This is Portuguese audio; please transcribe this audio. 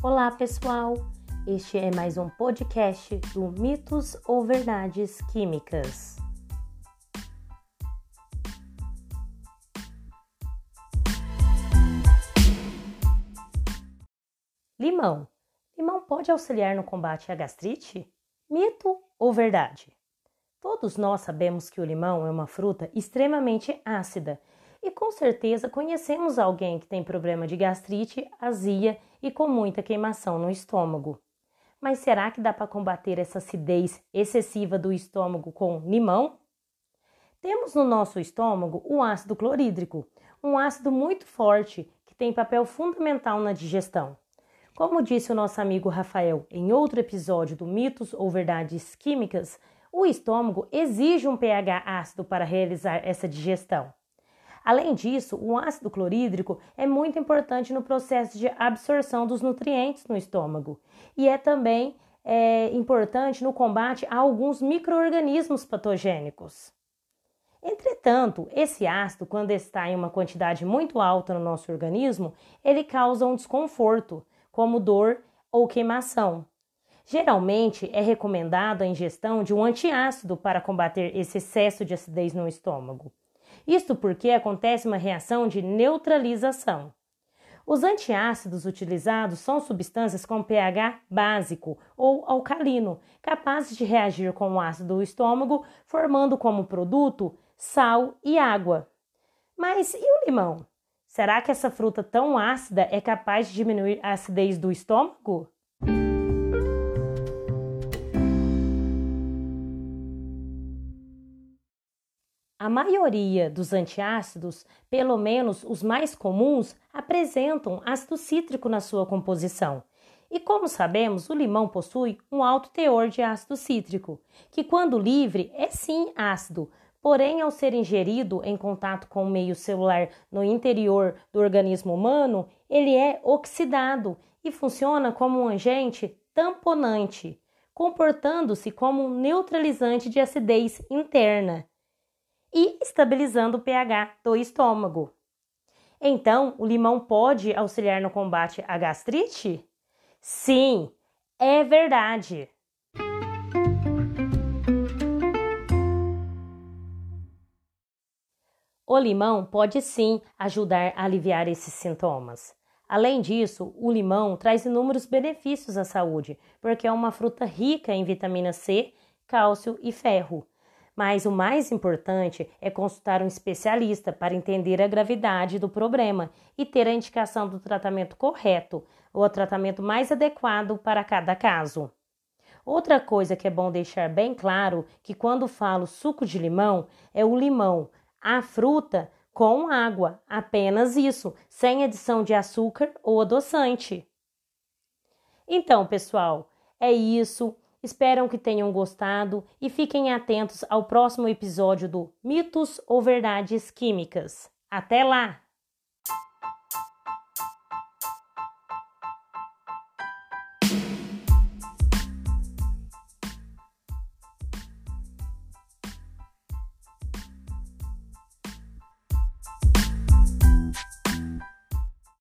Olá, pessoal! Este é mais um podcast do Mitos ou Verdades Químicas. Limão. Limão pode auxiliar no combate à gastrite? Mito ou verdade? Todos nós sabemos que o limão é uma fruta extremamente ácida e com certeza conhecemos alguém que tem problema de gastrite, azia e com muita queimação no estômago. Mas será que dá para combater essa acidez excessiva do estômago com limão? Temos no nosso estômago o ácido clorídrico, um ácido muito forte que tem papel fundamental na digestão. Como disse o nosso amigo Rafael em outro episódio do Mitos ou Verdades Químicas, o estômago exige um pH ácido para realizar essa digestão. Além disso, o ácido clorídrico é muito importante no processo de absorção dos nutrientes no estômago e é também é, importante no combate a alguns microorganismos patogênicos. Entretanto, esse ácido, quando está em uma quantidade muito alta no nosso organismo, ele causa um desconforto, como dor ou queimação. Geralmente é recomendado a ingestão de um antiácido para combater esse excesso de acidez no estômago. Isto porque acontece uma reação de neutralização. Os antiácidos utilizados são substâncias com pH básico ou alcalino, capazes de reagir com o ácido do estômago, formando como produto sal e água. Mas e o limão? Será que essa fruta tão ácida é capaz de diminuir a acidez do estômago? A maioria dos antiácidos, pelo menos os mais comuns, apresentam ácido cítrico na sua composição. E como sabemos, o limão possui um alto teor de ácido cítrico, que quando livre é sim ácido, porém ao ser ingerido em contato com o meio celular no interior do organismo humano, ele é oxidado e funciona como um agente tamponante, comportando-se como um neutralizante de acidez interna e estabilizando o pH do estômago. Então, o limão pode auxiliar no combate à gastrite? Sim, é verdade. O limão pode sim ajudar a aliviar esses sintomas. Além disso, o limão traz inúmeros benefícios à saúde, porque é uma fruta rica em vitamina C, cálcio e ferro mas o mais importante é consultar um especialista para entender a gravidade do problema e ter a indicação do tratamento correto ou o tratamento mais adequado para cada caso. Outra coisa que é bom deixar bem claro que quando falo suco de limão é o limão, a fruta com água, apenas isso, sem adição de açúcar ou adoçante. Então, pessoal, é isso. Espero que tenham gostado e fiquem atentos ao próximo episódio do Mitos ou Verdades Químicas. Até lá!